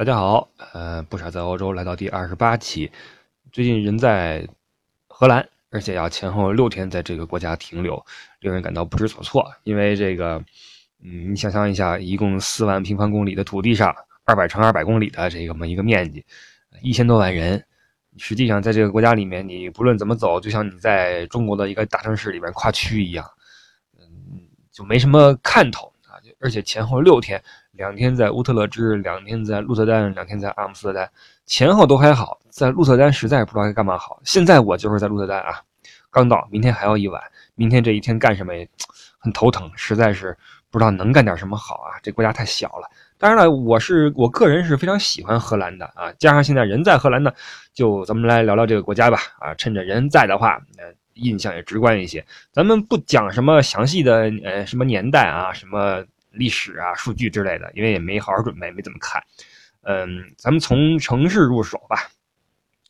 大家好，呃，不傻在欧洲来到第二十八期。最近人在荷兰，而且要前后六天在这个国家停留，令人感到不知所措。因为这个，嗯，你想象一下，一共四万平方公里的土地上，二百乘二百公里的这个么一个面积，一千多万人，实际上在这个国家里面，你不论怎么走，就像你在中国的一个大城市里边跨区一样，嗯，就没什么看头啊。而且前后六天。两天在乌特勒支，两天在鹿特丹，两天在阿姆斯特丹，前后都还好。在鹿特丹实在不知道该干嘛好。现在我就是在鹿特丹啊，刚到，明天还要一晚。明天这一天干什么也很头疼，实在是不知道能干点什么好啊。这国家太小了。当然了，我是我个人是非常喜欢荷兰的啊。加上现在人在荷兰呢，就咱们来聊聊这个国家吧啊。趁着人在的话，呃，印象也直观一些。咱们不讲什么详细的呃什么年代啊什么。历史啊，数据之类的，因为也没好好准备，没怎么看。嗯，咱们从城市入手吧，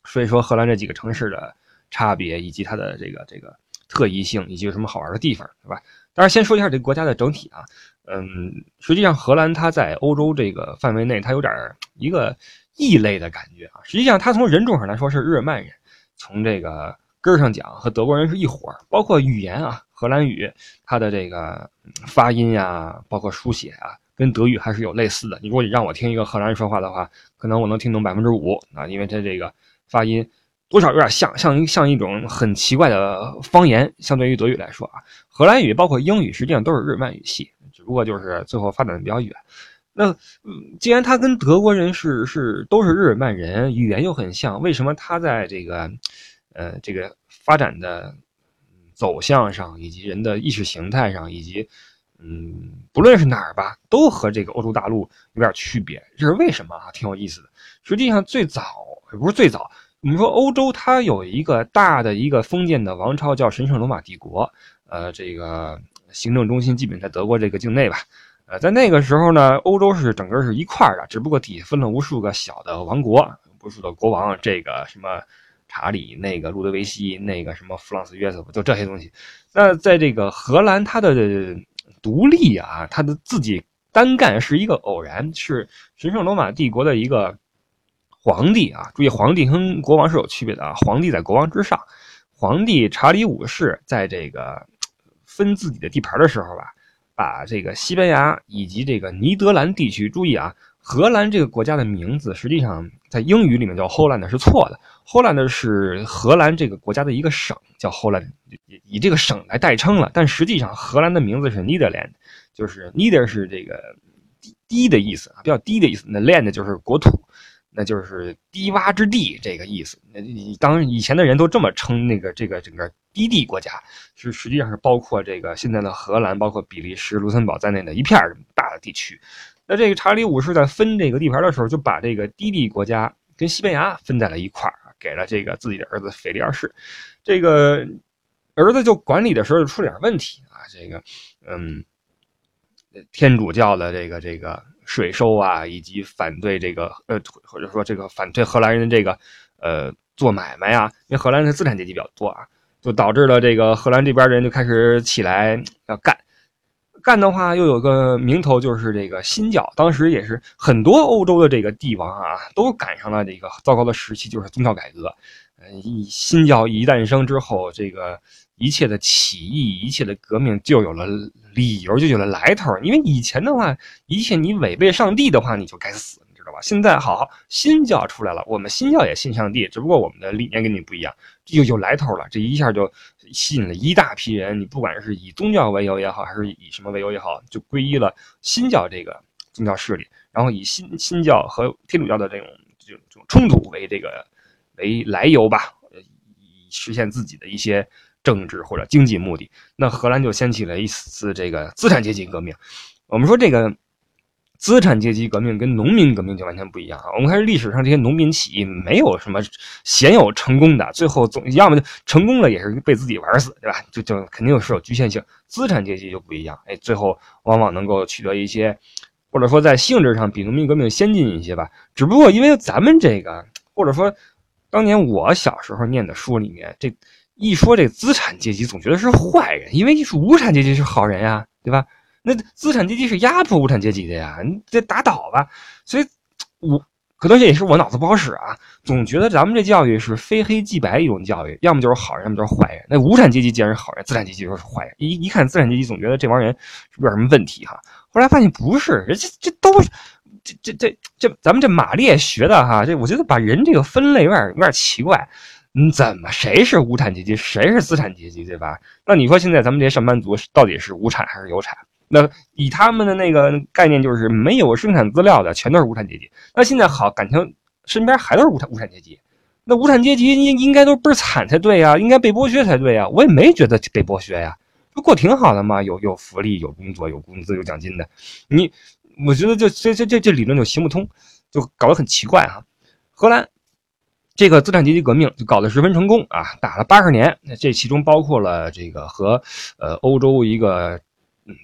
说一说荷兰这几个城市的差别，以及它的这个这个特异性，以及有什么好玩的地方，对吧？当然，先说一下这个国家的整体啊。嗯，实际上荷兰它在欧洲这个范围内，它有点一个异类的感觉啊。实际上，它从人种上来说是日耳曼人，从这个根上讲和德国人是一伙包括语言啊。荷兰语，它的这个发音呀，包括书写啊，跟德语还是有类似的。你如果你让我听一个荷兰人说话的话，可能我能听懂百分之五啊，因为它这个发音多少有点像，像像一种很奇怪的方言。相对于德语来说啊，荷兰语包括英语实际上都是日耳曼语系，只不过就是最后发展的比较远。那既然他跟德国人是是都是日耳曼人，语言又很像，为什么他在这个呃这个发展的？走向上，以及人的意识形态上，以及，嗯，不论是哪儿吧，都和这个欧洲大陆有点区别。这是为什么啊？挺有意思的。实际上，最早也不是最早，我们说欧洲它有一个大的一个封建的王朝，叫神圣罗马帝国。呃，这个行政中心基本在德国这个境内吧。呃，在那个时候呢，欧洲是整个是一块的，只不过底下分了无数个小的王国，无数的国王。这个什么？查理那个路德维希那个什么弗朗斯约瑟夫就这些东西，那在这个荷兰，他的独立啊，他的自己单干是一个偶然，是神圣罗马帝国的一个皇帝啊。注意，皇帝跟国王是有区别的啊，皇帝在国王之上。皇帝查理五世在这个分自己的地盘的时候吧，把这个西班牙以及这个尼德兰地区，注意啊。荷兰这个国家的名字，实际上在英语里面叫 Holland 是错的。Holland 是荷兰这个国家的一个省，叫 Holland，以这个省来代称了。但实际上，荷兰的名字是 Netherland，就是 Nether 是这个低低的意思，比较低的意思。那 Land 就是国土，那就是低洼之地这个意思。那你当以前的人都这么称那个这个整个低地国家，是实际上是包括这个现在的荷兰，包括比利时、卢森堡在内的一片大的地区。那这个查理五世在分这个地盘的时候，就把这个低地国家跟西班牙分在了一块儿，给了这个自己的儿子腓力二世。这个儿子就管理的时候就出了点问题啊，这个嗯，天主教的这个这个税收啊，以及反对这个呃或者说这个反对荷兰人的这个呃做买卖啊，因为荷兰的资产阶级比较多啊，就导致了这个荷兰这边人就开始起来要干。干的话又有个名头，就是这个新教。当时也是很多欧洲的这个帝王啊，都赶上了这个糟糕的时期，就是宗教改革。嗯，新教一诞生之后，这个一切的起义、一切的革命就有了理由，就有了来头。因为以前的话，一切你违背上帝的话，你就该死。现在好，新教出来了，我们新教也信上帝，只不过我们的理念跟你不一样，有有来头了，这一下就吸引了一大批人。你不管是以宗教为由也好，还是以什么为由也好，就皈依了新教这个宗教势力，然后以新新教和天主教的这种这种这种冲突为这个为来由吧，以实现自己的一些政治或者经济目的。那荷兰就掀起了一次这个资产阶级革命。我们说这个。资产阶级革命跟农民革命就完全不一样啊！我们看历史上这些农民起义，没有什么鲜有成功的，最后总要么就成功了，也是被自己玩死，对吧？就就肯定是有局限性。资产阶级就不一样，哎，最后往往能够取得一些，或者说在性质上比农民革命先进一些吧。只不过因为咱们这个，或者说当年我小时候念的书里面，这一说这资产阶级，总觉得是坏人，因为你说无产阶级是好人呀，对吧？那资产阶级是压迫无产阶级的呀，你得打倒吧。所以，我可能这也是我脑子不好使啊，总觉得咱们这教育是非黑即白一种教育，要么就是好人，要么就是坏人。那无产阶级既然是好人，资产阶级就是坏人。一一看资产阶级，总觉得这帮人是不是有什么问题哈？后来发现不是，这这都这这这这咱们这马列学的哈，这我觉得把人这个分类有点有点奇怪。嗯，怎么谁是无产阶级，谁是资产阶级，对吧？那你说现在咱们这些上班族到底是无产还是有产？那以他们的那个概念，就是没有生产资料的，全都是无产阶级。那现在好，感情身边还都是无产无产阶级。那无产阶级应应该都倍儿惨才对呀，应该被剥削才对呀。我也没觉得被剥削呀，不过挺好的嘛，有有福利，有工作，有工资，有奖金的。你，我觉得这这这这这理论就行不通，就搞得很奇怪哈。荷兰这个资产阶级革命就搞得十分成功啊，打了八十年。那这其中包括了这个和呃欧洲一个。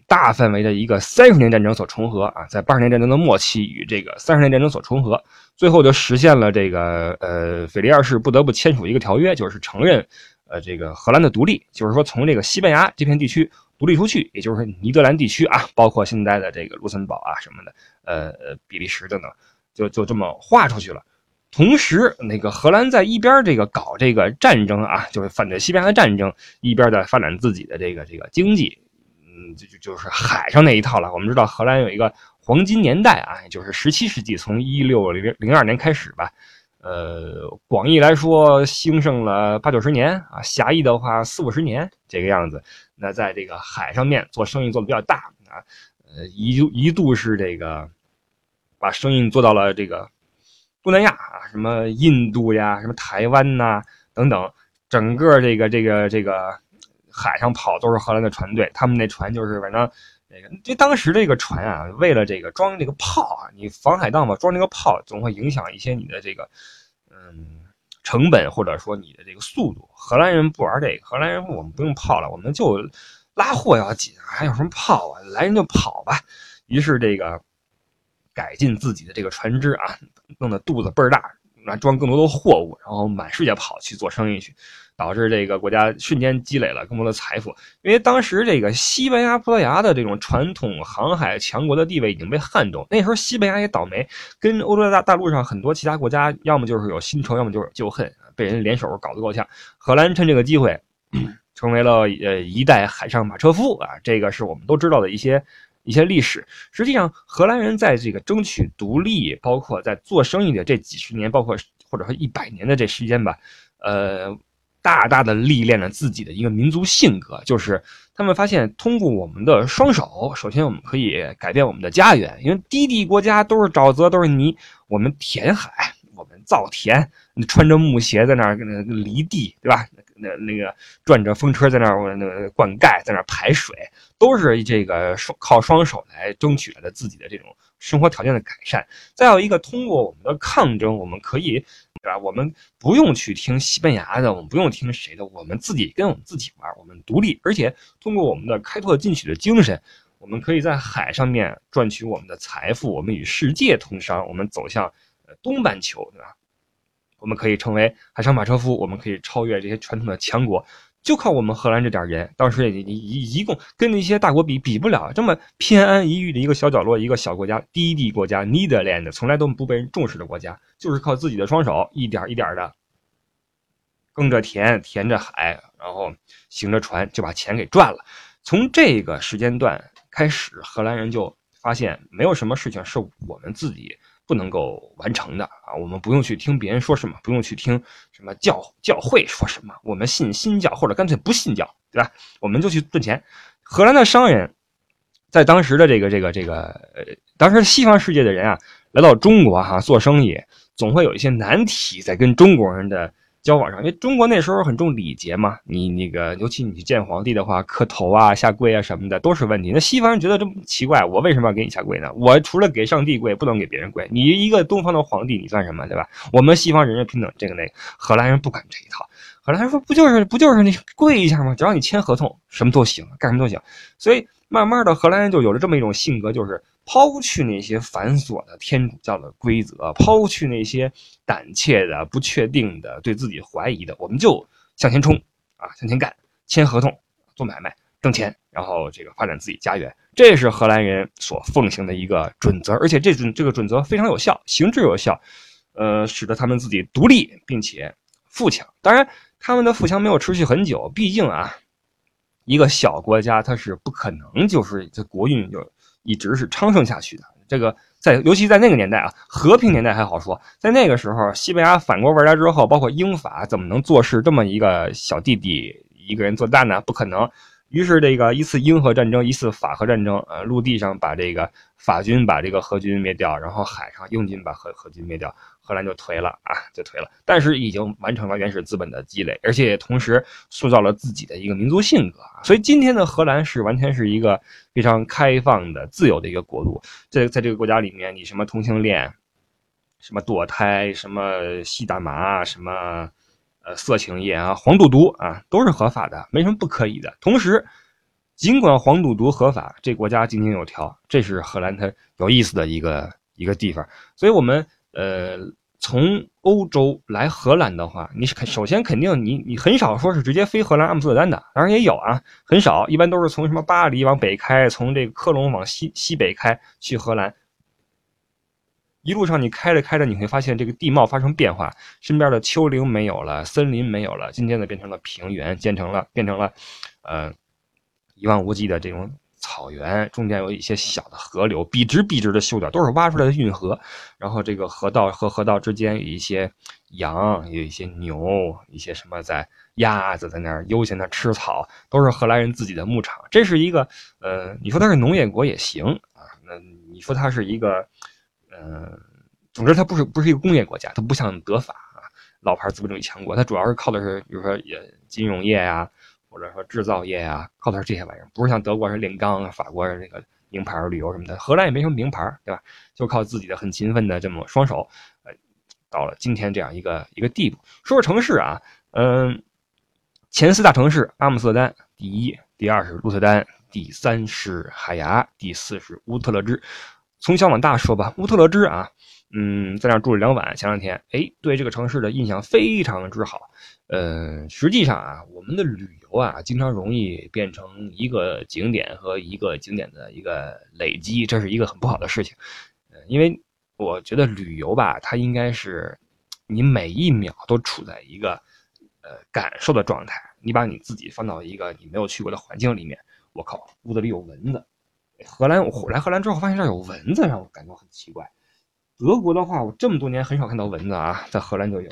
大范围的一个三十年战争所重合啊，在八十年战争的末期与这个三十年战争所重合，最后就实现了这个呃，腓力二世不得不签署一个条约，就是承认呃这个荷兰的独立，就是说从这个西班牙这片地区独立出去，也就是说尼德兰地区啊，包括现在的这个卢森堡啊什么的，呃比利时等等，就就这么划出去了。同时，那个荷兰在一边这个搞这个战争啊，就是反对西班牙的战争，一边在发展自己的这个这个经济。嗯，就就就是海上那一套了。我们知道荷兰有一个黄金年代啊，就是十七世纪，从一六零零二年开始吧。呃，广义来说兴盛了八九十年啊，狭义的话四五十年这个样子。那在这个海上面做生意做的比较大啊，呃，一一度是这个把生意做到了这个东南亚啊，什么印度呀，什么台湾呐等等，整个这个这个这个。海上跑都是荷兰的船队，他们那船就是反正那个，这当时这个船啊，为了这个装这个炮啊，你防海盗嘛，装这个炮总会影响一些你的这个嗯成本或者说你的这个速度。荷兰人不玩这个，荷兰人我们不用炮了，我们就拉货要紧，还有什么炮啊？来人就跑吧。于是这个改进自己的这个船只啊，弄得肚子倍儿大，来装更多的货物，然后满世界跑去做生意去。导致这个国家瞬间积累了更多的财富，因为当时这个西班牙、葡萄牙的这种传统航海强国的地位已经被撼动。那时候西班牙也倒霉，跟欧洲大大陆上很多其他国家，要么就是有新仇，要么就是旧恨，被人联手搞得够呛。荷兰趁这个机会，成为了呃一代海上马车夫啊，这个是我们都知道的一些一些历史。实际上，荷兰人在这个争取独立，包括在做生意的这几十年，包括或者说一百年的这时间吧，呃。大大的历练了自己的一个民族性格，就是他们发现通过我们的双手，首先我们可以改变我们的家园，因为低地国家都是沼泽，都是泥，我们填海，我们造田，穿着木鞋在那儿那犁地，对吧？那那个转着风车在那儿那灌溉，在那儿排水，都是这个双靠双手来争取来的自己的这种生活条件的改善。再有一个，通过我们的抗争，我们可以。对吧？我们不用去听西班牙的，我们不用听谁的，我们自己跟我们自己玩，我们独立，而且通过我们的开拓进取的精神，我们可以在海上面赚取我们的财富，我们与世界通商，我们走向呃东半球，对吧？我们可以成为海上马车夫，我们可以超越这些传统的强国。就靠我们荷兰这点人，当时也一一共跟那些大国比比不了，这么偏安一隅的一个小角落，一个小国家，低地国家，Netherlands，从来都不被人重视的国家，就是靠自己的双手，一点一点的耕着田，填着海，然后行着船，就把钱给赚了。从这个时间段开始，荷兰人就发现，没有什么事情是我们自己。不能够完成的啊！我们不用去听别人说什么，不用去听什么教教会说什么，我们信新教或者干脆不信教，对吧？我们就去赚钱。荷兰的商人，在当时的这个这个这个呃，当时西方世界的人啊，来到中国哈做生意，总会有一些难题在跟中国人的。交往上，因为中国那时候很重礼节嘛，你那个尤其你去见皇帝的话，磕头啊、下跪啊什么的都是问题。那西方人觉得这么奇怪，我为什么要给你下跪呢？我除了给上帝跪，不能给别人跪。你一个东方的皇帝，你算什么，对吧？我们西方人人平等，这个那个，荷兰人不管这一套。荷兰人说，不就是不就是你跪一下吗？只要你签合同，什么都行，干什么都行。所以慢慢的，荷兰人就有了这么一种性格，就是。抛去那些繁琐的天主教的规则，抛去那些胆怯的、不确定的、对自己怀疑的，我们就向前冲啊，向前干，签合同，做买卖，挣钱，然后这个发展自己家园，这是荷兰人所奉行的一个准则，而且这准这个准则非常有效，行之有效。呃，使得他们自己独立并且富强。当然，他们的富强没有持续很久，毕竟啊，一个小国家它是不可能就是这国运就一直是昌盛下去的。这个在尤其在那个年代啊，和平年代还好说，在那个时候，西班牙反过味来之后，包括英法怎么能坐视这么一个小弟弟一个人做大呢？不可能。于是，这个一次英荷战争，一次法荷战争，呃，陆地上把这个法军把这个荷军灭掉，然后海上英军把荷荷军灭掉，荷兰就颓了啊，就颓了。但是已经完成了原始资本的积累，而且同时塑造了自己的一个民族性格啊。所以今天的荷兰是完全是一个非常开放的、自由的一个国度。在在这个国家里面，你什么同性恋，什么堕胎，什么吸大麻，什么。呃，色情业啊，黄赌毒啊，都是合法的，没什么不可以的。同时，尽管黄赌毒合法，这国家井井有条，这是荷兰它有意思的一个一个地方。所以，我们呃，从欧洲来荷兰的话，你首先肯定你你很少说是直接飞荷兰阿姆斯特丹的，当然也有啊，很少，一般都是从什么巴黎往北开，从这个科隆往西西北开去荷兰。一路上你开着开着，你会发现这个地貌发生变化，身边的丘陵没有了，森林没有了，渐渐的变成了平原，变成了变成了，呃，一望无际的这种草原，中间有一些小的河流，笔直笔直的修的都是挖出来的运河，然后这个河道和河道之间有一些羊，有一些牛，一些什么在鸭子在那儿悠闲的吃草，都是荷兰人自己的牧场。这是一个，呃，你说它是农业国也行啊，那你说它是一个。嗯，总之它不是不是一个工业国家，它不像德法啊，老牌资本主义强国，它主要是靠的是，比如说也金融业呀，或者说制造业啊，靠的是这些玩意儿，不是像德国是炼钢，法国是那个名牌旅游什么的，荷兰也没什么名牌，对吧？就靠自己的很勤奋的这么双手，呃，到了今天这样一个一个地步。说说城市啊，嗯，前四大城市，阿姆斯特丹第一，第二是鹿特丹，第三是海牙，第四是乌特勒支。从小往大说吧，乌特勒支啊，嗯，在那住了两晚。前两天，哎，对这个城市的印象非常之好。呃，实际上啊，我们的旅游啊，经常容易变成一个景点和一个景点的一个累积，这是一个很不好的事情。呃，因为我觉得旅游吧，它应该是你每一秒都处在一个呃感受的状态。你把你自己放到一个你没有去过的环境里面，我靠，屋子里有蚊子。荷兰，我来荷兰之后发现这儿有蚊子，让我感觉很奇怪。德国的话，我这么多年很少看到蚊子啊，在荷兰就有。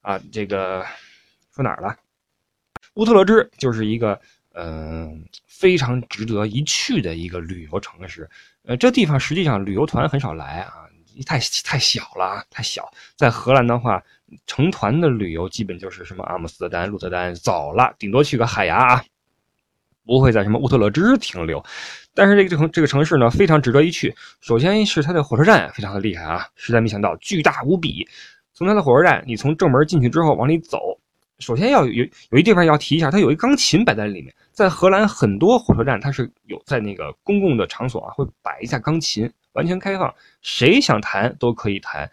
啊，这个说哪儿了？乌特勒支就是一个嗯非常值得一去的一个旅游城市。呃，这地方实际上旅游团很少来啊，太太小了，太小。在荷兰的话，成团的旅游基本就是什么阿姆斯特丹、鹿特丹走了，顶多去个海牙啊。不会在什么乌特勒支停留，但是这个城这个城市呢非常值得一去。首先是它的火车站非常的厉害啊，实在没想到巨大无比。从它的火车站，你从正门进去之后往里走，首先要有有一地方要提一下，它有一钢琴摆在里面。在荷兰很多火车站它是有在那个公共的场所啊会摆一下钢琴，完全开放，谁想弹都可以弹。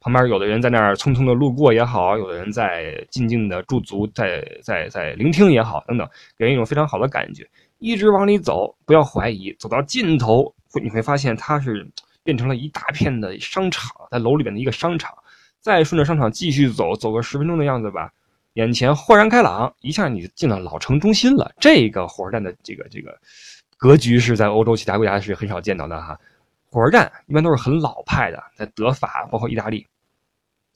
旁边有的人在那儿匆匆的路过也好，有的人在静静的驻足，在在在聆听也好，等等，给人一种非常好的感觉。一直往里走，不要怀疑，走到尽头会你会发现它是变成了一大片的商场，在楼里面的一个商场。再顺着商场继续走，走个十分钟的样子吧，眼前豁然开朗，一下你进了老城中心了。这个火车站的这个这个格局是在欧洲其他国家是很少见到的哈。火车站一般都是很老派的，在德法包括意大利。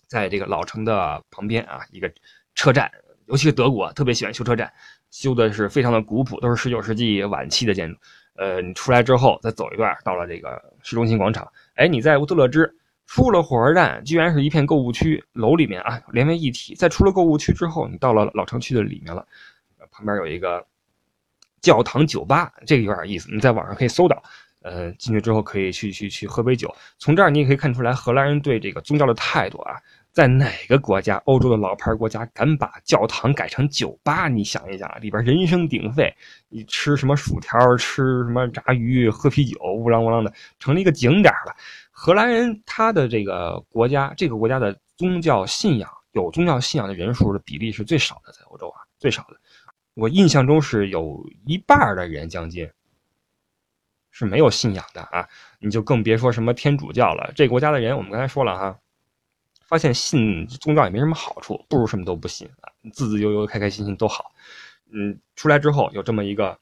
在这个老城的旁边啊，一个车站，尤其是德国特别喜欢修车站，修的是非常的古朴，都是十九世纪晚期的建筑。呃，你出来之后再走一段，到了这个市中心广场，哎，你在乌特勒支出了火车站，居然是一片购物区，楼里面啊连为一体。在出了购物区之后，你到了老城区的里面了，旁边有一个教堂酒吧，这个有点意思，你在网上可以搜到。呃，进去之后可以去去去喝杯酒。从这儿你也可以看出来，荷兰人对这个宗教的态度啊。在哪个国家，欧洲的老牌国家敢把教堂改成酒吧？你想一想，里边人声鼎沸，你吃什么薯条，吃什么炸鱼，喝啤酒，乌啷乌啷的，成了一个景点了。荷兰人他的这个国家，这个国家的宗教信仰，有宗教信仰的人数的比例是最少的，在欧洲啊，最少的。我印象中是有一半的人将近。是没有信仰的啊，你就更别说什么天主教了。这国家的人，我们刚才说了哈，发现信宗教也没什么好处，不如什么都不信啊，自自由由、开开心心都好。嗯，出来之后有这么一个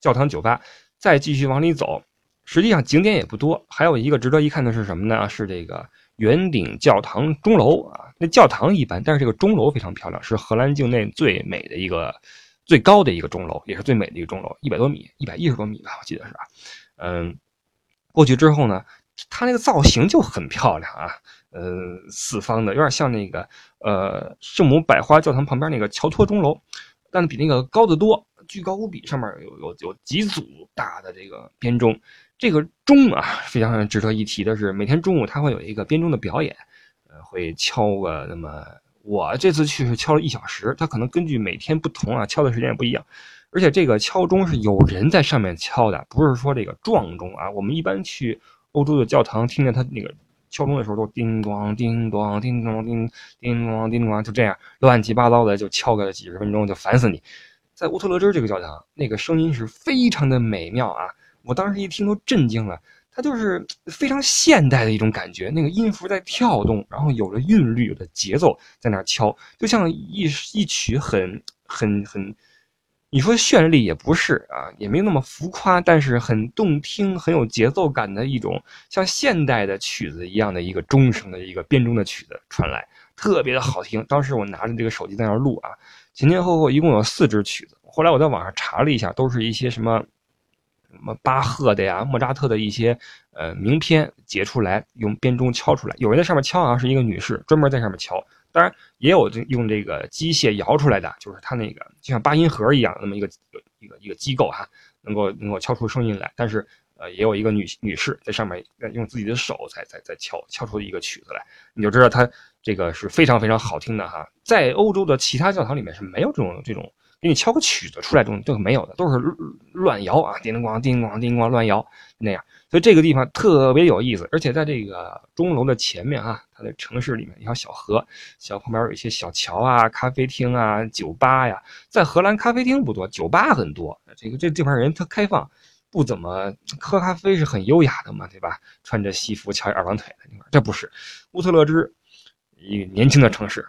教堂酒吧，再继续往里走，实际上景点也不多。还有一个值得一看的是什么呢？是这个圆顶教堂钟楼啊。那教堂一般，但是这个钟楼非常漂亮，是荷兰境内最美的一个、最高的一个钟楼，也是最美的一个钟楼，一百多米，一百一十多米吧，我记得是吧？嗯，过去之后呢，它那个造型就很漂亮啊。呃，四方的有点像那个呃圣母百花教堂旁边那个乔托钟楼，但比那个高得多，居高无比，上面有有有几组大的这个编钟。这个钟啊，非常值得一提的是，每天中午它会有一个编钟的表演，呃，会敲个那么我这次去是敲了一小时，它可能根据每天不同啊，敲的时间也不一样。而且这个敲钟是有人在上面敲的，不是说这个撞钟啊。我们一般去欧洲的教堂，听见它那个。敲钟的时候都叮咣叮咣叮咣叮叮咣叮咣，就这样乱七八糟的就敲个几十分钟，就烦死你。在乌特勒支这个教堂，那个声音是非常的美妙啊！我当时一听都震惊了，它就是非常现代的一种感觉，那个音符在跳动，然后有了韵律，有了节奏，在那敲，就像一一曲很很很。你说绚丽也不是啊，也没那么浮夸，但是很动听、很有节奏感的一种像现代的曲子一样的一个钟声的一个编钟的曲子传来，特别的好听。当时我拿着这个手机在那录啊，前前后后一共有四支曲子。后来我在网上查了一下，都是一些什么什么巴赫的呀、莫扎特的一些呃名篇截出来，用编钟敲出来。有人在上面敲啊，是一个女士，专门在上面敲。当然也有用这个机械摇出来的，就是它那个就像八音盒一样那么一个一个一个机构哈，能够能够敲出声音来。但是呃，也有一个女女士在上面用自己的手在在在敲敲出一个曲子来，你就知道它这个是非常非常好听的哈。在欧洲的其他教堂里面是没有这种这种给你敲个曲子出来这种这个没有的，都是乱摇啊，叮铃咣叮咣叮咣乱摇那样。所以这个地方特别有意思，而且在这个钟楼的前面啊，它的城市里面一条小河，小旁边有一些小桥啊、咖啡厅啊、酒吧呀。在荷兰，咖啡厅不多，酒吧很多。这个这地方人特开放，不怎么喝咖啡是很优雅的嘛，对吧？穿着西服翘二郎腿的地方，这不是乌特勒支，一个年轻的城市，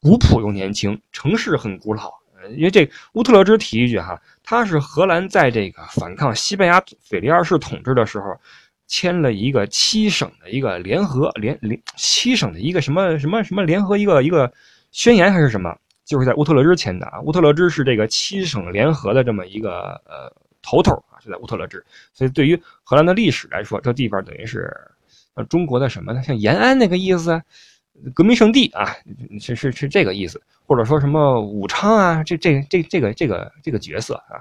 古朴又年轻，城市很古老。因为这乌特勒支提一句哈，他是荷兰在这个反抗西班牙腓力二世统治的时候，签了一个七省的一个联合联联七省的一个什么什么什么联合一个一个宣言还是什么，就是在乌特勒支签的啊。乌特勒支是这个七省联合的这么一个呃头头啊，是在乌特勒支。所以对于荷兰的历史来说，这地方等于是呃中国的什么呢？像延安那个意思。革命圣地啊，是是是这个意思，或者说什么武昌啊，这这这这个这个这个角色啊，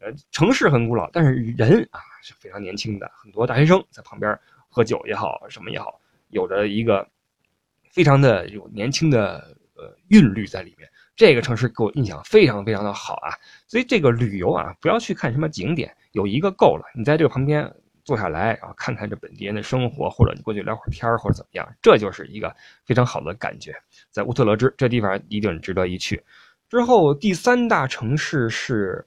呃，城市很古老，但是人啊是非常年轻的，很多大学生在旁边喝酒也好，什么也好，有着一个非常的有年轻的呃韵律在里面。这个城市给我印象非常非常的好啊，所以这个旅游啊，不要去看什么景点，有一个够了，你在这个旁边。坐下来啊，看看这本地人的生活，或者你过去聊会儿天或者怎么样，这就是一个非常好的感觉。在乌特勒支这地方一定值得一去。之后第三大城市是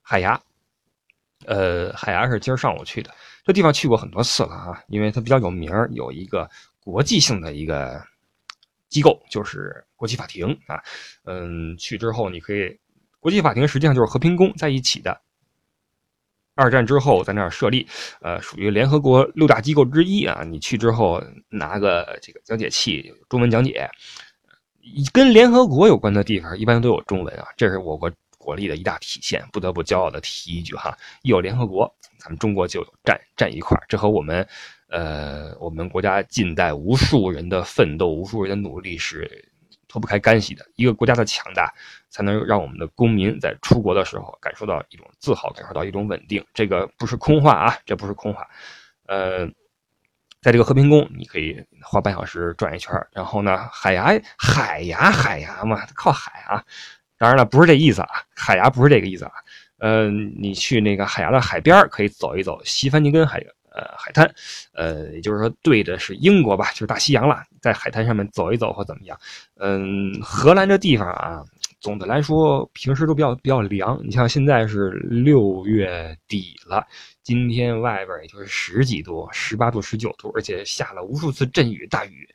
海牙，呃，海牙是今儿上午去的，这地方去过很多次了啊，因为它比较有名有一个国际性的一个机构，就是国际法庭啊。嗯，去之后你可以，国际法庭实际上就是和平宫在一起的。二战之后在那儿设立，呃，属于联合国六大机构之一啊。你去之后拿个这个讲解器，中文讲解，跟联合国有关的地方一般都有中文啊。这是我国国力的一大体现，不得不骄傲的提一句哈。一有联合国，咱们中国就站站一块儿这和我们，呃，我们国家近代无数人的奋斗、无数人的努力是。脱不开干系的一个国家的强大，才能让我们的公民在出国的时候感受到一种自豪，感受到一种稳定。这个不是空话啊，这不是空话。呃，在这个和平宫，你可以花半小时转一圈然后呢，海牙海牙海牙嘛，靠海啊。当然了，不是这意思啊，海牙不是这个意思啊。嗯，你去那个海牙的海边可以走一走西凡尼根海。呃，海滩，呃，也就是说对的是英国吧，就是大西洋了，在海滩上面走一走或怎么样。嗯，荷兰这地方啊，总的来说平时都比较比较凉。你像现在是六月底了，今天外边也就是十几度，十八度、十九度，而且下了无数次阵雨大雨，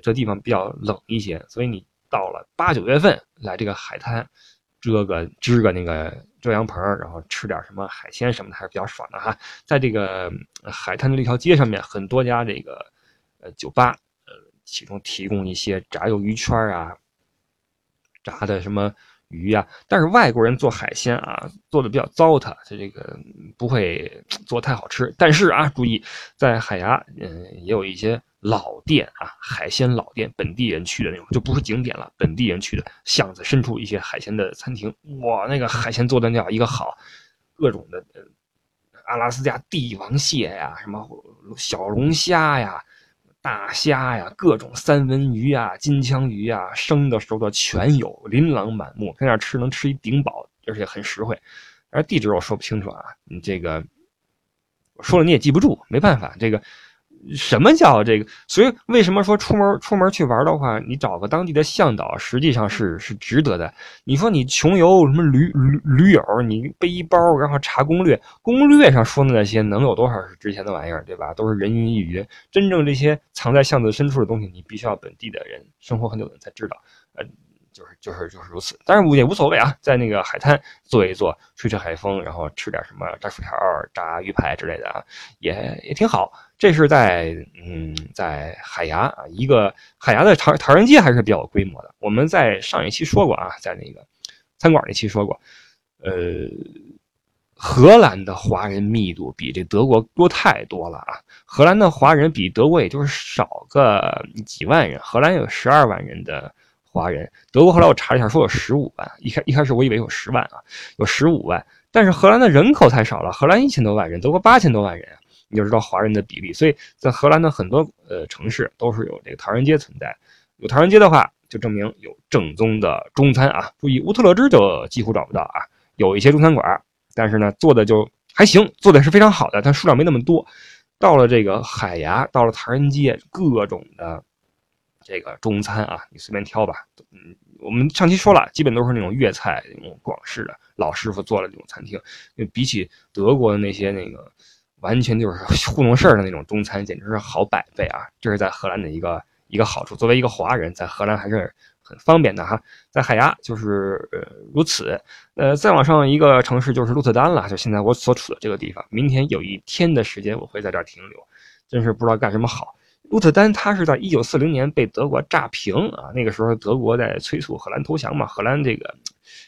这地方比较冷一些。所以你到了八九月份来这个海滩，遮个支个那个遮阳棚，然后吃点什么海鲜什么的，还是比较爽的哈。在这个海滩的这条街上面，很多家这个呃酒吧。呃其中提供一些炸鱿鱼圈啊，炸的什么鱼呀，但是外国人做海鲜啊，做的比较糟蹋，它这个不会做太好吃。但是啊，注意，在海牙，嗯，也有一些老店啊，海鲜老店，本地人去的那种，就不是景点了，本地人去的巷子深处一些海鲜的餐厅，哇，那个海鲜做的那叫一个好，各种的阿拉斯加帝王蟹呀，什么小龙虾呀。大虾呀，各种三文鱼啊、金枪鱼啊，生的熟的全有，琳琅满目。在那吃能吃一顶饱，而且很实惠。而地址我说不清楚啊，你这个我说了你也记不住，没办法，这个。什么叫这个？所以为什么说出门出门去玩的话，你找个当地的向导，实际上是是值得的。你说你穷游什么驴驴驴友，你背一包，然后查攻略，攻略上说的那些能有多少是值钱的玩意儿，对吧？都是人云亦云。真正这些藏在巷子深处的东西，你必须要本地的人生活很久的人才知道。呃。就是就是就是如此，但是也无所谓啊，在那个海滩坐一坐，吹吹海风，然后吃点什么炸薯条、炸鱼排之类的啊，也也挺好。这是在嗯，在海牙啊，一个海牙的唐唐人街还是比较有规模的。我们在上一期说过啊，在那个餐馆那期说过，呃，荷兰的华人密度比这德国多太多了啊。荷兰的华人比德国也就是少个几万人，荷兰有十二万人的。华人，德国后来我查了一下，说有十五万。一开一开始我以为有十万啊，有十五万。但是荷兰的人口太少了，荷兰一千多万人，德国八千多万人，你就知道华人的比例。所以在荷兰的很多呃城市都是有这个唐人街存在。有唐人街的话，就证明有正宗的中餐啊。注意，乌特勒支就几乎找不到啊，有一些中餐馆，但是呢做的就还行，做的是非常好的，但数量没那么多。到了这个海牙，到了唐人街，各种的。这个中餐啊，你随便挑吧。嗯，我们上期说了，基本都是那种粤菜那种广式的老师傅做的那种餐厅。比起德国的那些那个完全就是糊弄事儿的那种中餐，简直是好百倍啊！这是在荷兰的一个一个好处。作为一个华人，在荷兰还是很方便的哈。在海牙就是如此。呃，再往上一个城市就是鹿特丹了，就现在我所处的这个地方。明天有一天的时间我会在这儿停留，真是不知道干什么好。鹿特丹，它是在一九四零年被德国炸平啊。那个时候，德国在催促荷兰投降嘛。荷兰这个，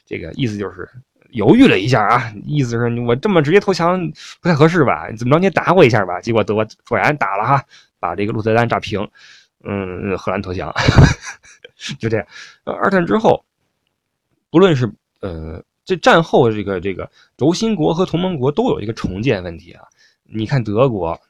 这个意思就是犹豫了一下啊，意思是我这么直接投降不太合适吧？怎么着你也打我一下吧？结果德国果然打了哈，把这个鹿特丹炸平。嗯，荷兰投降，就这样。二战之后，不论是呃这战后这个这个轴心国和同盟国都有一个重建问题啊。你看德国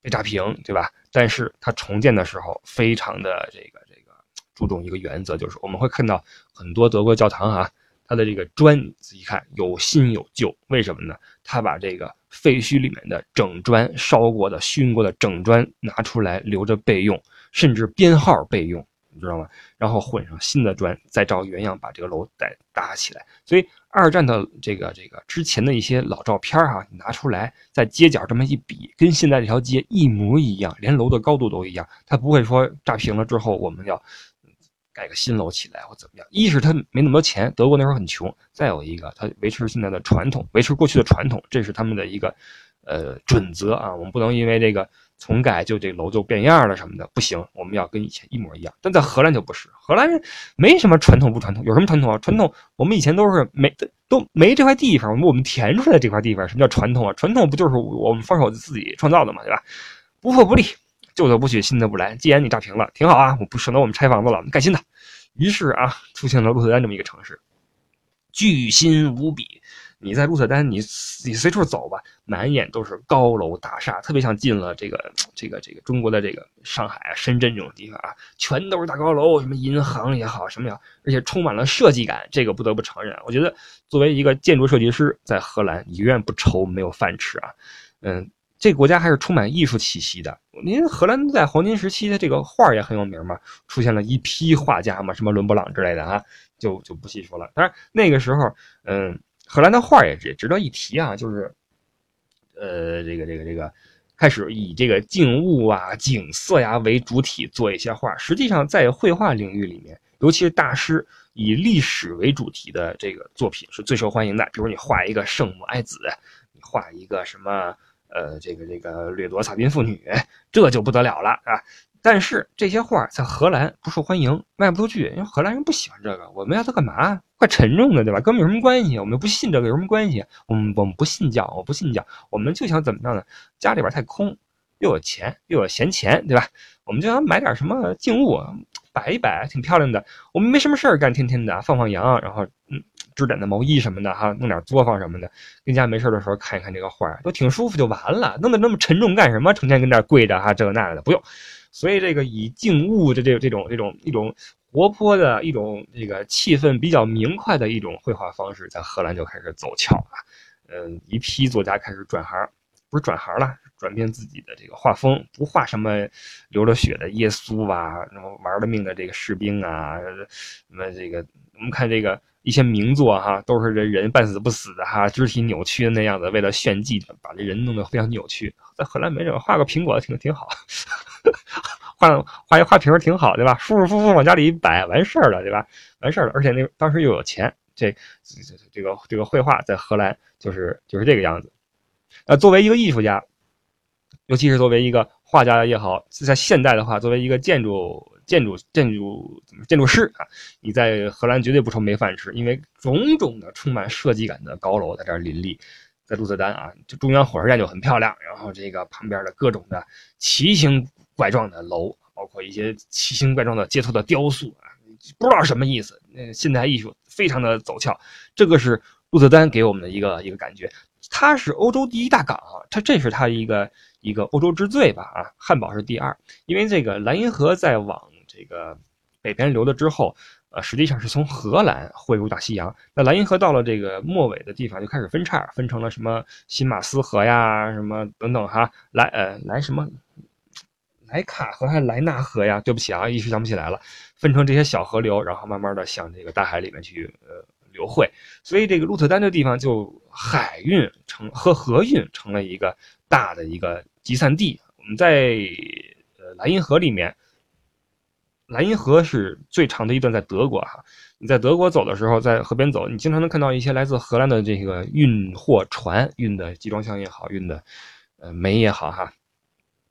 被炸平，对吧？但是它重建的时候，非常的这个这个注重一个原则，就是我们会看到很多德国教堂啊，它的这个砖仔细看有新有旧，为什么呢？他把这个废墟里面的整砖烧过的、熏过的整砖拿出来留着备用，甚至编号备用。你知道吗？然后混上新的砖，再照原样把这个楼再搭起来。所以二战的这个这个之前的一些老照片哈，你拿出来在街角这么一比，跟现在这条街一模一样，连楼的高度都一样。它不会说炸平了之后我们要盖个新楼起来或怎么样。一是它没那么多钱，德国那时候很穷；再有一个，它维持现在的传统，维持过去的传统，这是他们的一个呃准则啊。我们不能因为这个。重改就这楼就变样了什么的不行，我们要跟以前一模一样。但在荷兰就不是，荷兰人没什么传统不传统，有什么传统啊？传统我们以前都是没都没这块地方，我们我们填出来这块地方，什么叫传统啊？传统不就是我们放手自己创造的嘛，对吧？不破不立，旧的不许，新的不来。既然你炸平了，挺好啊，我不省得我们拆房子了，我们盖新的。于是啊，出现了鹿特丹这么一个城市，巨新无比。你在鹿特丹，你你随处走吧，满眼都是高楼大厦，特别像进了这个这个这个中国的这个上海啊、深圳这种地方啊，全都是大高楼，什么银行也好，什么呀，而且充满了设计感。这个不得不承认，我觉得作为一个建筑设计师，在荷兰你永远不愁没有饭吃啊。嗯，这个国家还是充满艺术气息的。您荷兰在黄金时期的这个画也很有名嘛，出现了一批画家嘛，什么伦勃朗之类的啊，就就不细说了。当然那个时候，嗯，荷兰的画也也值得一提啊，就是，呃，这个这个这个，开始以这个静物啊、景色呀为主体做一些画。实际上，在绘画领域里面，尤其是大师以历史为主题的这个作品是最受欢迎的。比如你画一个圣母爱子，你画一个什么？呃，这个这个掠夺草民妇女，这就不得了了啊！但是这些画在荷兰不受欢迎，卖不出去，因为荷兰人不喜欢这个。我们要它干嘛？怪沉重的，对吧？跟我们有什么关系？我们不信这个有什么关系？我们我们不信教，我不信教，我们就想怎么样呢？家里边太空，又有钱，又有闲钱，对吧？我们就想买点什么静物摆一摆，挺漂亮的。我们没什么事儿干，天天的放放羊，然后嗯。织点的毛衣什么的哈，弄点作坊什么的，跟家没事的时候看一看这个画都挺舒服就完了。弄得那么沉重干什么？成天跟那跪着哈，这个那个的不用。所以这个以静物的这这种这种一种活泼的一种这个气氛比较明快的一种绘画方式，在荷兰就开始走俏啊。嗯，一批作家开始转行，不是转行了，转变自己的这个画风，不画什么流了血的耶稣啊，什么玩了命的这个士兵啊，什么这个我们看这个。一些名作哈，都是这人半死不死的哈，肢体扭曲的那样子，为了炫技，把这人弄得非常扭曲。在荷兰没什么，画个苹果挺挺好，画画一花瓶挺好，对吧？舒舒服服往家里一摆，完事儿了，对吧？完事儿了，而且那当时又有钱，这这这个这个绘画在荷兰就是就是这个样子。呃，作为一个艺术家，尤其是作为一个画家也好，在现代的话，作为一个建筑。建筑建筑建筑师啊？你在荷兰绝对不愁没饭吃，因为种种的充满设计感的高楼在这儿林立。在鹿特丹啊，就中央火车站就很漂亮，然后这个旁边的各种的奇形怪状的楼，包括一些奇形怪状的街头的雕塑啊，不知道什么意思。那现代艺术非常的走俏，这个是鹿特丹给我们的一个一个感觉。它是欧洲第一大港，它这是它一个一个欧洲之最吧啊，汉堡是第二，因为这个莱茵河在往。这个北边流了之后，呃，实际上是从荷兰汇入大西洋。那莱茵河到了这个末尾的地方，就开始分叉，分成了什么新马斯河呀，什么等等哈，莱呃莱什么莱卡河还是莱纳河呀？对不起啊，一时想不起来了。分成这些小河流，然后慢慢的向这个大海里面去呃流汇。所以这个鹿特丹这地方就海运成和河运成了一个大的一个集散地。我们在呃莱茵河里面。莱茵河是最长的一段，在德国哈。你在德国走的时候，在河边走，你经常能看到一些来自荷兰的这个运货船，运的集装箱也好，运的呃煤也好哈，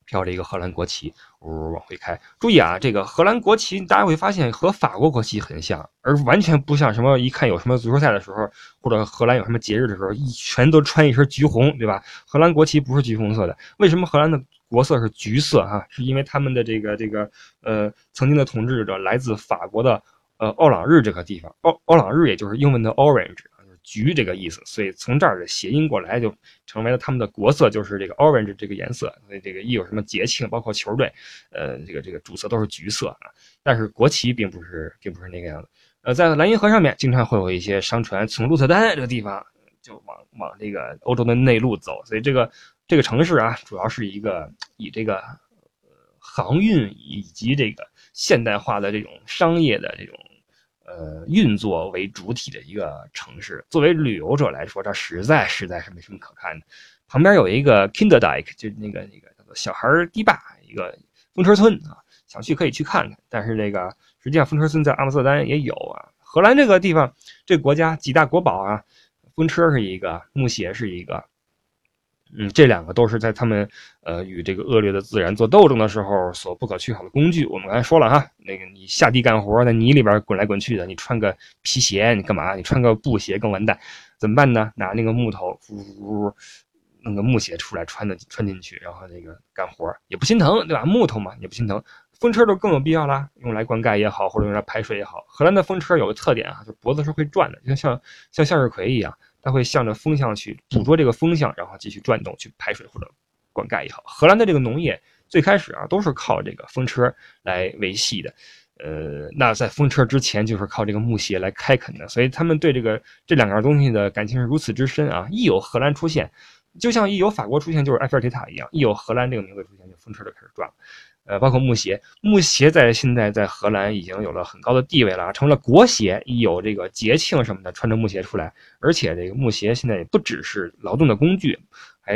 飘着一个荷兰国旗，呜往回开。注意啊，这个荷兰国旗，大家会发现和法国国旗很像，而完全不像什么一看有什么足球赛的时候，或者荷兰有什么节日的时候，一全都穿一身橘红，对吧？荷兰国旗不是橘红色的，为什么荷兰的？国色是橘色哈，是因为他们的这个这个呃曾经的统治者来自法国的呃奥朗日这个地方，奥奥朗日也就是英文的 orange，橘这个意思，所以从这儿的谐音过来就成为了他们的国色，就是这个 orange 这个颜色。所以这个一有什么节庆，包括球队，呃，这个这个主色都是橘色啊。但是国旗并不是并不是那个样子。呃，在莱茵河上面经常会有一些商船从鹿特丹这个地方就往往这个欧洲的内陆走，所以这个。这个城市啊，主要是一个以这个航运以及这个现代化的这种商业的这种呃运作为主体的一个城市。作为旅游者来说，这实在实在是没什么可看的。旁边有一个 Kinderdijk，就那个那个叫做小孩堤坝，一个风车村啊，想去可以去看看。但是这个实际上风车村在阿姆斯特丹也有啊。荷兰这个地方，这个国家几大国宝啊，风车是一个，木鞋是一个。嗯，这两个都是在他们呃与这个恶劣的自然做斗争的时候所不可缺少的工具。我们刚才说了哈，那个你下地干活，在泥里边滚来滚去的，你穿个皮鞋你干嘛？你穿个布鞋更完蛋，怎么办呢？拿那个木头，呜呜，弄个木鞋出来穿的穿进去，然后那个干活也不心疼，对吧？木头嘛也不心疼。风车就更有必要啦，用来灌溉也好，或者用来排水也好。荷兰的风车有个特点啊，就脖子是会转的，就像像向日葵一样。它会向着风向去捕捉这个风向，然后继续转动去排水或者灌溉也好。荷兰的这个农业最开始啊都是靠这个风车来维系的，呃，那在风车之前就是靠这个木屑来开垦的，所以他们对这个这两样东西的感情是如此之深啊。一有荷兰出现，就像一有法国出现就是埃菲尔铁塔一样，一有荷兰这个名字出现，就风车就开始转了。呃，包括木鞋，木鞋在现在在荷兰已经有了很高的地位了，成了国鞋。一有这个节庆什么的，穿着木鞋出来，而且这个木鞋现在也不只是劳动的工具，还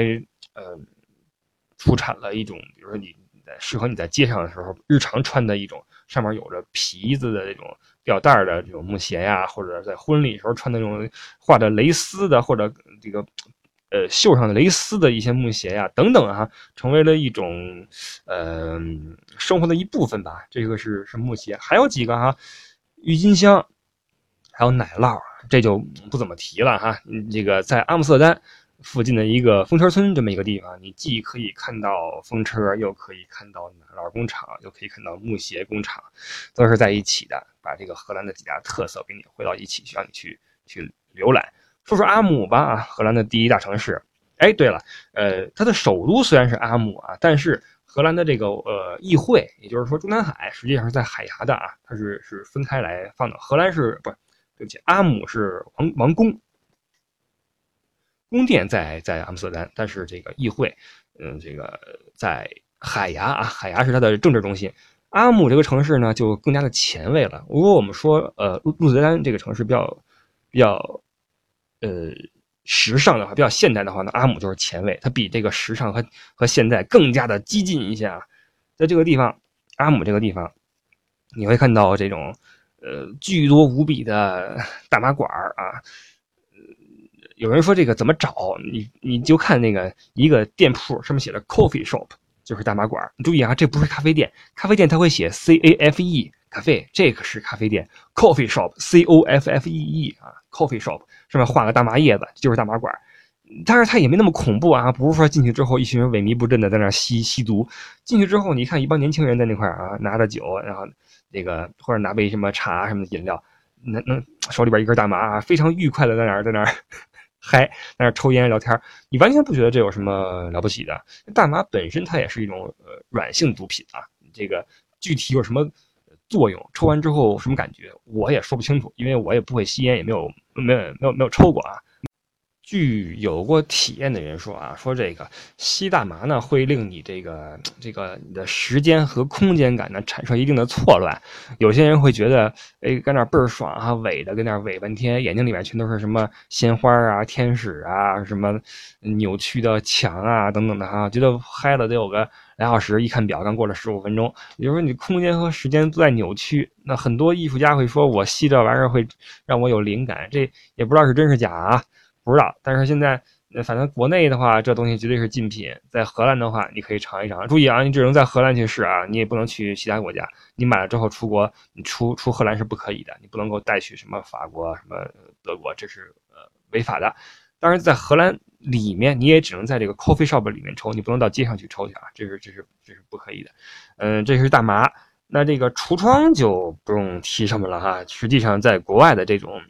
呃出产了一种，比如说你适合你在街上的时候日常穿的一种，上面有着皮子的这种吊带的这种木鞋呀，或者在婚礼时候穿的那种画的蕾丝的，或者这个。呃，绣上的蕾丝的一些木鞋呀，等等啊，成为了一种呃生活的一部分吧。这个是是木鞋，还有几个哈，郁金香，还有奶酪，这就不怎么提了哈。这个在阿姆斯特丹附近的一个风车村这么一个地方，你既可以看到风车，又可以看到奶酪工厂，又可以看到木鞋工厂，都是在一起的，把这个荷兰的几大特色给你汇到一起，需要你去去浏览。说说阿姆吧，啊荷兰的第一大城市。哎，对了，呃，它的首都虽然是阿姆啊，但是荷兰的这个呃议会，也就是说中南海，实际上是在海牙的啊，它是是分开来放的。荷兰是不，对不起，阿姆是王王宫，宫殿在在阿姆斯特丹，但是这个议会，嗯，这个在海牙啊，海牙是它的政治中心。阿姆这个城市呢，就更加的前卫了。如果我们说呃鹿鹿特丹这个城市比较比较。呃，时尚的话比较现代的话呢，阿姆就是前卫，它比这个时尚和和现代更加的激进一些啊。在这个地方，阿姆这个地方，你会看到这种呃巨多无比的大麻馆啊。有人说这个怎么找？你你就看那个一个店铺上面写着 coffee shop，就是大麻馆。你注意啊，这不是咖啡店，咖啡店它会写 c a f e 咖啡，这可是咖啡店 coffee shop c o f f e e 啊 coffee shop。上面画个大麻叶子，就是大麻馆，但是它也没那么恐怖啊，不是说进去之后一群人萎靡不振的在那吸吸毒。进去之后，你看一帮年轻人在那块啊，拿着酒，然后那个或者拿杯什么茶什么的饮料，那那手里边一根大麻啊，非常愉快的在那儿在那儿 嗨，在那儿抽烟聊天，你完全不觉得这有什么了不起的。大麻本身它也是一种呃软性毒品啊，这个具体有什么？作用，抽完之后什么感觉，我也说不清楚，因为我也不会吸烟，也没有没有没有没有抽过啊。据有过体验的人说啊，说这个吸大麻呢，会令你这个这个你的时间和空间感呢产生一定的错乱。有些人会觉得，哎，跟那倍儿爽啊，尾的跟那尾半天，眼睛里面全都是什么鲜花啊、天使啊、什么扭曲的墙啊等等的哈，觉得嗨了得有个。俩小时一看表，刚过了十五分钟。也就是说，你空间和时间都在扭曲。那很多艺术家会说，我吸这玩意儿会让我有灵感，这也不知道是真是假啊，不知道。但是现在，反正国内的话，这东西绝对是禁品。在荷兰的话，你可以尝一尝。注意啊，你只能在荷兰去试啊，你也不能去其他国家。你买了之后出国，你出出荷兰是不可以的，你不能够带去什么法国、什么德国，这是呃违法的。当然，在荷兰。里面你也只能在这个 coffee shop 里面抽，你不能到街上去抽去啊，这是这是这是不可以的。嗯，这是大麻。那这个橱窗就不用提什么了哈。实际上，在国外的这种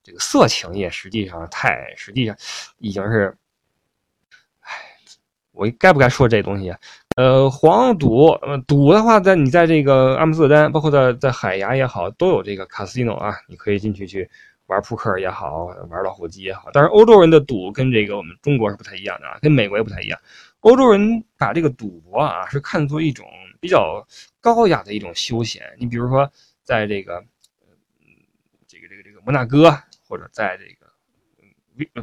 这个色情业，实际上太实际上已经是，唉，我该不该说这东西？呃，黄赌，呃，赌的话，在你在这个阿姆斯特丹，包括在在海牙也好，都有这个 casino 啊，你可以进去去。玩扑克也好，玩老虎机也好，但是欧洲人的赌跟这个我们中国是不太一样的啊，跟美国也不太一样。欧洲人把这个赌博啊是看作一种比较高雅的一种休闲。你比如说，在这个，这个这个这个摩纳哥，或者在这个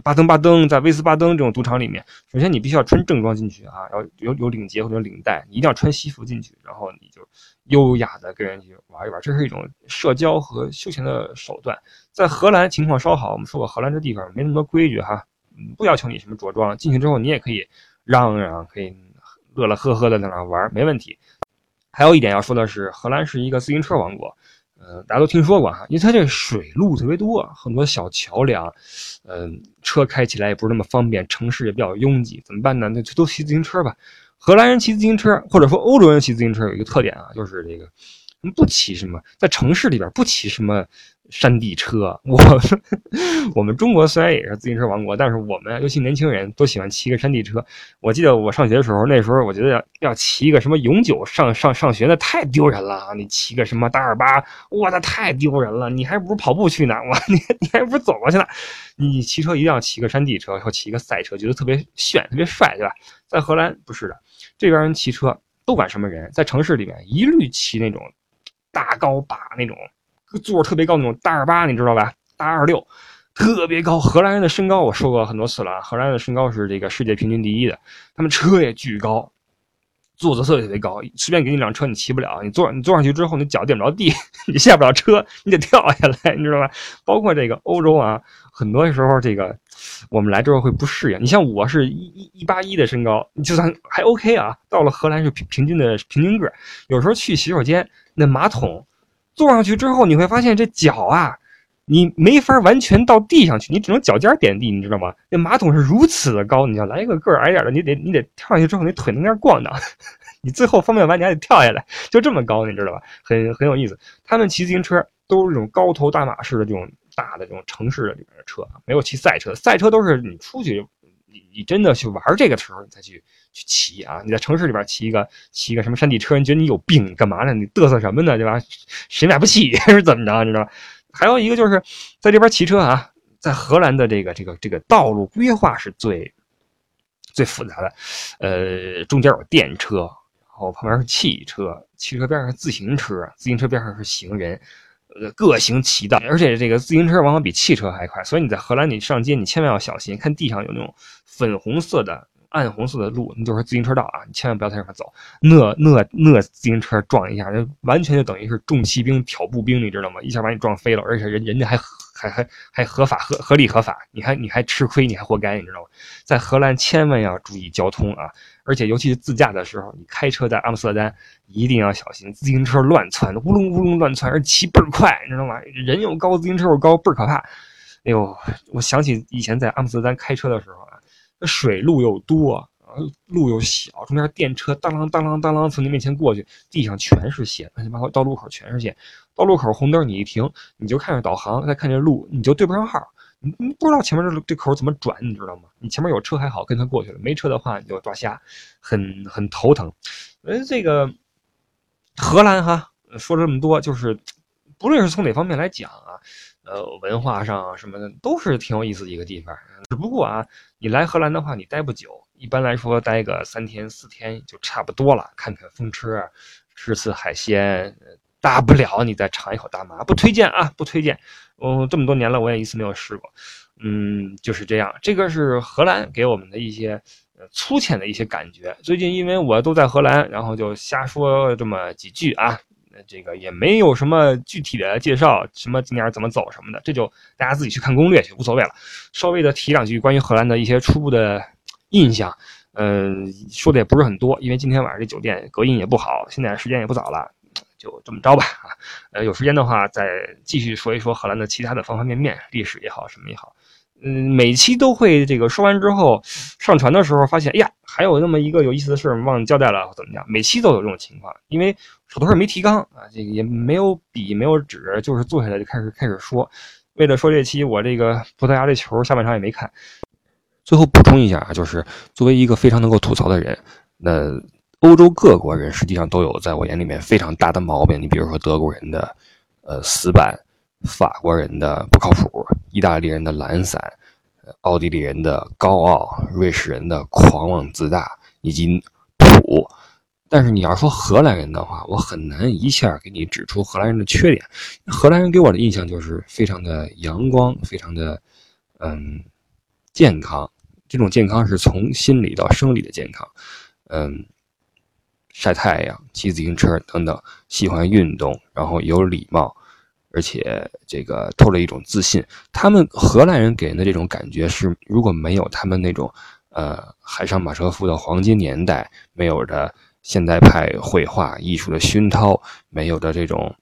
巴登巴登，在威斯巴登这种赌场里面，首先你必须要穿正装进去啊，要有有领结或者领带，你一定要穿西服进去，然后你就。优雅的跟人去玩一玩，这是一种社交和休闲的手段。在荷兰情况稍好，我们说过荷兰这地方没那么多规矩哈，不要求你什么着装，进去之后你也可以嚷嚷，可以乐乐呵呵的在那玩，没问题。还有一点要说的是，荷兰是一个自行车王国，呃，大家都听说过哈，因为它这水路特别多，很多小桥梁，嗯，车开起来也不是那么方便，城市也比较拥挤，怎么办呢？那就都骑自行车吧。荷兰人骑自行车，或者说欧洲人骑自行车有一个特点啊，就是这个，不骑什么，在城市里边不骑什么。山地车，我 我们中国虽然也是自行车王国，但是我们尤其年轻人都喜欢骑个山地车。我记得我上学的时候，那时候我觉得要要骑一个什么永久上上上学，那太丢人了！你骑个什么大二八，哇，那太丢人了！你还不如跑步去呢，我你 你还不如走过去呢。你骑车一定要骑个山地车，或骑个赛车，觉得特别炫，特别帅，对吧？在荷兰不是的，这边人骑车不管什么人，在城市里面一律骑那种大高把那种。座特别高那种大二八，你知道吧？大二六，特别高。荷兰人的身高我说过很多次了，荷兰人的身高是这个世界平均第一的。他们车也巨高，座子特别特别高，随便给你辆车你骑不了。你坐你坐上去之后，你脚垫不着地，你下不了车，你得跳下来，你知道吧？包括这个欧洲啊，很多时候这个我们来之后会不适应。你像我是一一一八一的身高，就算还 OK 啊。到了荷兰是平平均的平均个，有时候去洗手间那马桶。坐上去之后，你会发现这脚啊，你没法完全到地上去，你只能脚尖点地，你知道吗？那马桶是如此的高，你要来一个个儿矮点的，你得你得跳上去之后，你腿能那儿咣当，你最后方便完你还得跳下来，就这么高，你知道吧？很很有意思。他们骑自行车都是这种高头大马式的这种大的这种城市的里面的车，没有骑赛车，赛车都是你出去，你你真的去玩这个时候你才去。去骑啊！你在城市里边骑一个骑一个什么山地车，人觉得你有病，干嘛呢？你嘚瑟什么呢？对吧？谁买不起 是怎么着？你知道吧？还有一个就是在这边骑车啊，在荷兰的这个这个这个道路规划是最最复杂的。呃，中间有电车，然后旁边是汽车，汽车边上是自行车，自行车边上是行人，呃，各行其道。而且这个自行车往往比汽车还快，所以你在荷兰你上街你千万要小心，看地上有那种粉红色的。暗红色的路，那就是自行车道啊！你千万不要在上面走。那那那自行车撞一下，完全就等于是重骑兵挑步兵，你知道吗？一下把你撞飞了，而且人人家还还还还合法合合理合法，你还你还吃亏，你还活该，你知道吗？在荷兰千万要注意交通啊！而且尤其是自驾的时候，你开车在阿姆斯特丹一定要小心，自行车乱窜，乌隆乌隆乱窜，而骑倍儿快，你知道吗？人又高，自行车又高，倍儿可怕。哎呦，我想起以前在阿姆斯特丹开车的时候。水路又多，路又小，中间电车当啷当啷当啷从你面前过去，地上全是血，乱七八糟，到路口全是血。到路口红灯你一停，你就看着导航，再看这路，你就对不上号，你不知道前面这这口怎么转，你知道吗？你前面有车还好，跟他过去了；没车的话，你就抓瞎，很很头疼。这个荷兰哈，说了这么多，就是不论是从哪方面来讲啊。呃，文化上什么的都是挺有意思的一个地方。只不过啊，你来荷兰的话，你待不久，一般来说待个三天四天就差不多了。看看风车，吃次海鲜，大不了你再尝一口大麻。不推荐啊，不推荐。嗯，这么多年了，我也一次没有试过。嗯，就是这样。这个是荷兰给我们的一些粗浅的一些感觉。最近因为我都在荷兰，然后就瞎说这么几句啊。这个也没有什么具体的介绍，什么景点怎么走什么的，这就大家自己去看攻略去，无所谓了。稍微的提两句关于荷兰的一些初步的印象，嗯，说的也不是很多，因为今天晚上这酒店隔音也不好，现在时间也不早了，就这么着吧啊。呃，有时间的话再继续说一说荷兰的其他的方方面面，历史也好，什么也好。嗯，每期都会这个说完之后，上传的时候发现，哎呀，还有那么一个有意思的事儿忘交代了，怎么样？每期都有这种情况，因为手头上没提纲啊，这个也没有笔，没有纸，就是坐下来就开始开始说。为了说这期，我这个葡萄牙这球下半场也没看。最后补充一下啊，就是作为一个非常能够吐槽的人，那欧洲各国人实际上都有在我眼里面非常大的毛病。你比如说德国人的，呃，死板。法国人的不靠谱，意大利人的懒散，奥地利人的高傲，瑞士人的狂妄自大，以及土。但是你要说荷兰人的话，我很难一下给你指出荷兰人的缺点。荷兰人给我的印象就是非常的阳光，非常的嗯健康。这种健康是从心理到生理的健康。嗯，晒太阳、骑自行车等等，喜欢运动，然后有礼貌。而且这个透了一种自信，他们荷兰人给人的这种感觉是，如果没有他们那种，呃，海上马车夫的黄金年代，没有的现代派绘画艺术的熏陶，没有的这种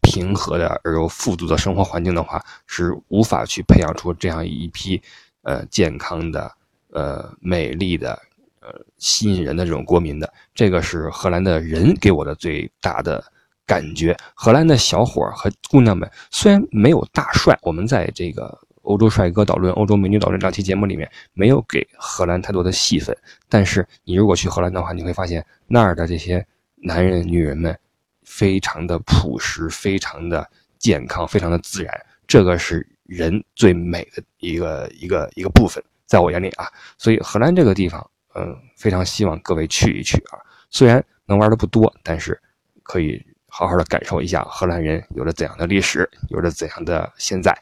平和的而又富足的生活环境的话，是无法去培养出这样一批，呃，健康的、呃，美丽的、呃，吸引人的这种国民的。这个是荷兰的人给我的最大的。感觉。荷兰的小伙和姑娘们虽然没有大帅，我们在这个欧洲帅哥导论、欧洲美女导论两期节目里面没有给荷兰太多的戏份，但是你如果去荷兰的话，你会发现那儿的这些男人、女人们非常的朴实，非常的健康，非常的自然。这个是人最美的一个一个一个部分，在我眼里啊，所以荷兰这个地方，嗯，非常希望各位去一去啊。虽然能玩的不多，但是可以好好的感受一下荷兰人有着怎样的历史，有着怎样的现在。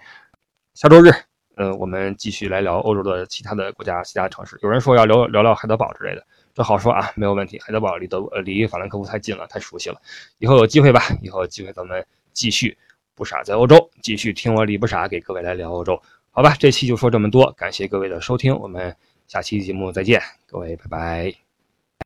下周日，呃，我们继续来聊欧洲的其他的国家、其他城市。有人说要聊聊聊海德堡之类的，这好说啊，没有问题。海德堡离德呃离法兰克福太近了，太熟悉了。以后有机会吧，以后有机会咱们继续。不傻在欧洲，继续听我李不傻给各位来聊欧洲，好吧？这期就说这么多，感谢各位的收听，我们下期节目再见，各位拜拜。